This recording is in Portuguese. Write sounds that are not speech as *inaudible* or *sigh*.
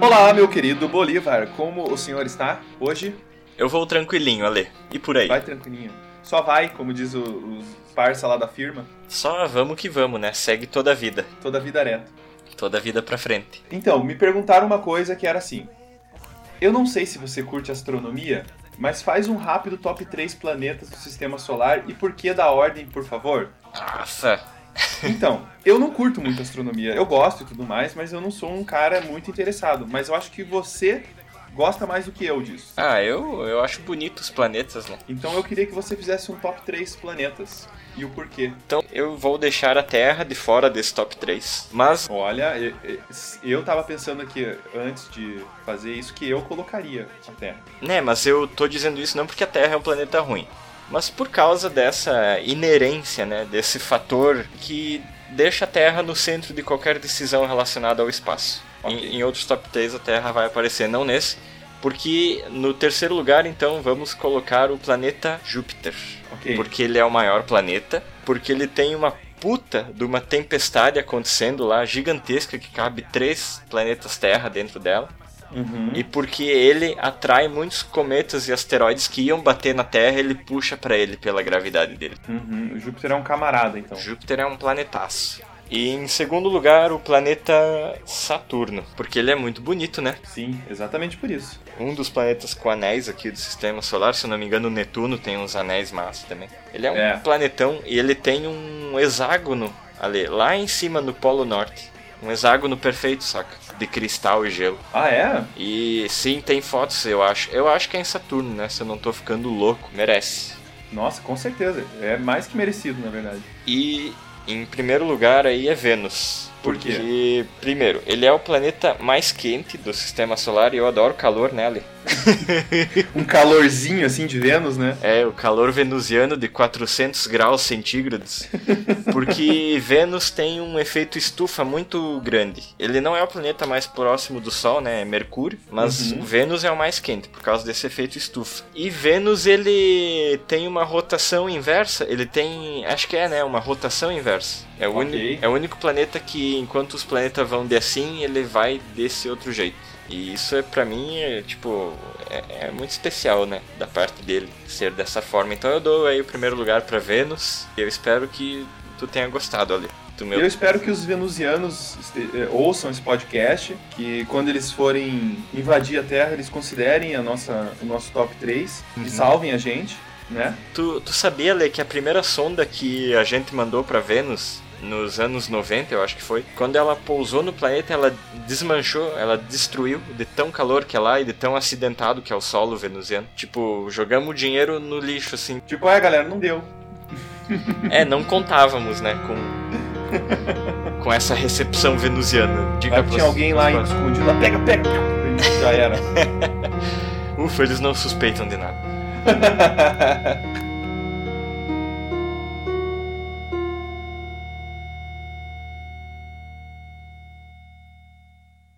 Olá, meu querido Bolívar, como o senhor está hoje? Eu vou tranquilinho, Ale. E por aí? Vai tranquilinho. Só vai, como diz o, os parça lá da firma. Só vamos que vamos, né? Segue toda a vida. Toda a vida reta. Toda a vida pra frente. Então, me perguntaram uma coisa que era assim. Eu não sei se você curte astronomia, mas faz um rápido top 3 planetas do sistema solar e por que da ordem, por favor? Nossa! Então, eu não curto muito astronomia. Eu gosto e tudo mais, mas eu não sou um cara muito interessado. Mas eu acho que você gosta mais do que eu disso. Ah, eu, eu acho bonito os planetas, né? Então eu queria que você fizesse um top 3 planetas. E o porquê? Então eu vou deixar a Terra de fora desse top 3. Mas. Olha, eu, eu tava pensando aqui, antes de fazer isso, que eu colocaria a Terra. Né, mas eu tô dizendo isso não porque a Terra é um planeta ruim. Mas por causa dessa inerência, né? Desse fator que deixa a Terra no centro de qualquer decisão relacionada ao espaço. Okay. Em, em outros top 3 a Terra vai aparecer, não nesse. Porque no terceiro lugar, então, vamos colocar o planeta Júpiter. Okay. Porque ele é o maior planeta, porque ele tem uma puta de uma tempestade acontecendo lá, gigantesca, que cabe três planetas Terra dentro dela. Uhum. E porque ele atrai muitos cometas e asteroides que iam bater na Terra, ele puxa para ele pela gravidade dele. Uhum. O Júpiter é um camarada, então. Júpiter é um planetaço. E em segundo lugar, o planeta Saturno, porque ele é muito bonito, né? Sim, exatamente por isso. Um dos planetas com anéis aqui do sistema solar, se não me engano, o Netuno tem uns anéis massa também. Ele é um É. planetão e ele tem um hexágono ali, lá em cima no Polo Norte. Um hexágono perfeito, saca? De cristal e gelo. Ah, é? E sim, tem fotos, eu acho. Eu acho que é em Saturno, né? Se eu não tô ficando louco. Merece. Nossa, com certeza. É mais que merecido, na verdade. E em primeiro lugar aí é Vênus. Por quê? Porque, primeiro, ele é o planeta mais quente do sistema solar e eu adoro calor nele. *laughs* Um calorzinho assim de Vênus, né? É, o calor venusiano de 400 graus centígrados. Porque Vênus tem um efeito estufa muito grande. Ele não é o planeta mais próximo do Sol, né? É Mercúrio. Mas Uhum. Vênus é o mais quente, por causa desse efeito estufa. E Vênus, ele tem uma rotação inversa. Ele tem. Acho que é, né? Uma rotação inversa. É o, Ok. uni- é o único planeta que, enquanto os planetas vão de assim, ele vai desse outro jeito. E isso é pra mim, é, tipo, é, é muito especial, né? Da parte dele ser dessa forma. Então eu dou aí o primeiro lugar pra Vênus. E eu espero que tu tenha gostado ali. Do meu... Eu espero que os venusianos eh, ouçam esse podcast, que quando eles forem invadir a Terra, eles considerem a nossa, o nosso top 3 Uhum. e salvem a gente, né? Tu, tu sabia, Lê, que a primeira sonda que a gente mandou pra Vênus, nos anos 90, eu acho que foi, quando ela pousou no planeta, ela desmanchou, ela destruiu de tão calor que é lá e de tão acidentado que é o solo venusiano. Tipo, jogamos o dinheiro no lixo, assim. Tipo, ah, galera, não deu. *laughs* É, não contávamos, né, com, com essa recepção venusiana. Diga pros- tinha alguém lá pros- escondido lá, pega, pega! Já era. *laughs* Ufa, eles não suspeitam de nada. *laughs*